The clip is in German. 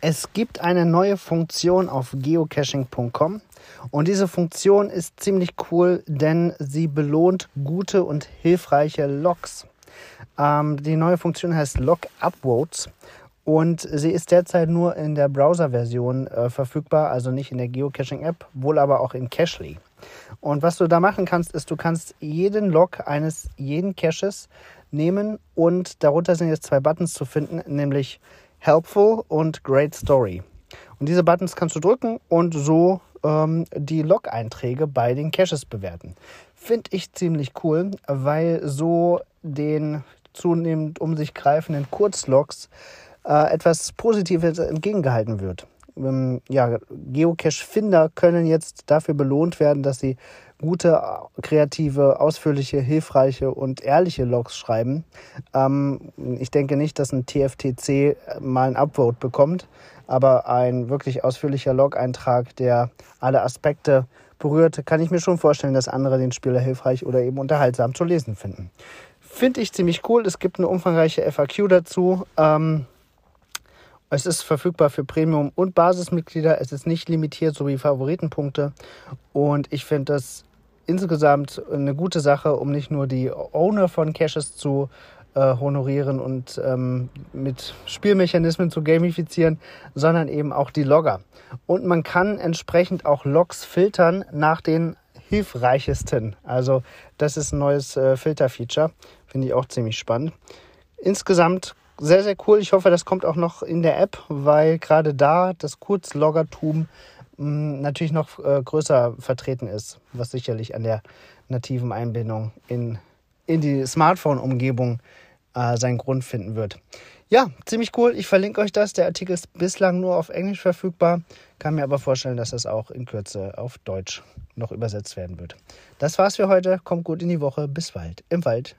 Es gibt eine neue Funktion auf geocaching.com und diese Funktion ist ziemlich cool, denn sie belohnt gute und hilfreiche Logs. Ähm, die neue Funktion heißt Log Upvotes und sie ist derzeit nur in der Browser-Version äh, verfügbar, also nicht in der Geocaching-App, wohl aber auch in Cachly. Und was du da machen kannst, ist, du kannst jeden Log eines jeden Caches nehmen und darunter sind jetzt zwei Buttons zu finden, nämlich Helpful und Great Story. Und diese Buttons kannst du drücken und so ähm, die Log-Einträge bei den Caches bewerten. Finde ich ziemlich cool, weil so den zunehmend um sich greifenden Kurzlogs äh, etwas Positives entgegengehalten wird. Ähm, ja, Geocache-Finder können jetzt dafür belohnt werden, dass sie gute, kreative, ausführliche, hilfreiche und ehrliche Logs schreiben. Ähm, ich denke nicht, dass ein TFTC mal ein Upvote bekommt, aber ein wirklich ausführlicher Log-Eintrag, der alle Aspekte berührt, kann ich mir schon vorstellen, dass andere den Spieler hilfreich oder eben unterhaltsam zu lesen finden. Finde ich ziemlich cool. Es gibt eine umfangreiche FAQ dazu. Ähm, es ist verfügbar für Premium- und Basismitglieder. Es ist nicht limitiert, so wie Favoritenpunkte. Und ich finde das insgesamt eine gute Sache, um nicht nur die Owner von Caches zu äh, honorieren und ähm, mit Spielmechanismen zu gamifizieren, sondern eben auch die Logger. Und man kann entsprechend auch Logs filtern nach den hilfreichesten. Also das ist ein neues äh, Filterfeature. Finde ich auch ziemlich spannend. Insgesamt sehr, sehr cool. Ich hoffe, das kommt auch noch in der App, weil gerade da das Kurzloggertum hm, natürlich noch äh, größer vertreten ist, was sicherlich an der nativen Einbindung in, in die Smartphone-Umgebung äh, seinen Grund finden wird. Ja, ziemlich cool. Ich verlinke euch das. Der Artikel ist bislang nur auf Englisch verfügbar. Kann mir aber vorstellen, dass das auch in Kürze auf Deutsch noch übersetzt werden wird. Das war's für heute. Kommt gut in die Woche. Bis bald im Wald.